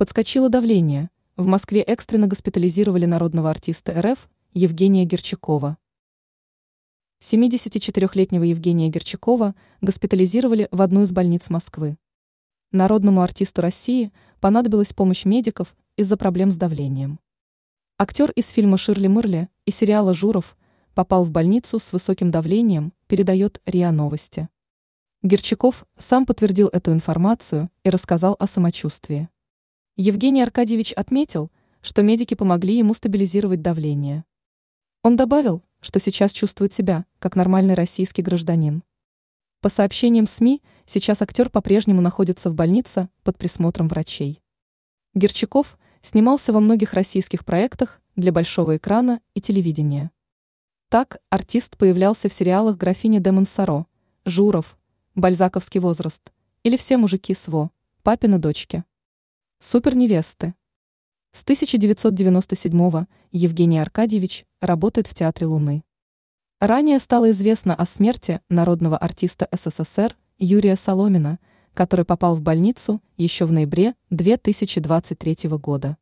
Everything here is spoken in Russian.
Подскочило давление. В Москве экстренно госпитализировали народного артиста РФ Евгения Герчакова. 74-летнего Евгения Герчакова госпитализировали в одну из больниц Москвы. Народному артисту России понадобилась помощь медиков из-за проблем с давлением. Актер из фильма «Ширли Мырли» и сериала «Журов» попал в больницу с высоким давлением, передает РИА Новости. Герчаков сам подтвердил эту информацию и рассказал о самочувствии. Евгений Аркадьевич отметил, что медики помогли ему стабилизировать давление. Он добавил, что сейчас чувствует себя, как нормальный российский гражданин. По сообщениям СМИ, сейчас актер по-прежнему находится в больнице под присмотром врачей. Герчаков снимался во многих российских проектах для большого экрана и телевидения. Так, артист появлялся в сериалах «Графиня де Монсоро», «Журов», «Бальзаковский возраст» или «Все мужики СВО», «Папины дочки». Суперневесты. С 1997 Евгений Аркадьевич работает в Театре Луны. Ранее стало известно о смерти народного артиста СССР Юрия Соломина, который попал в больницу еще в ноябре 2023 года.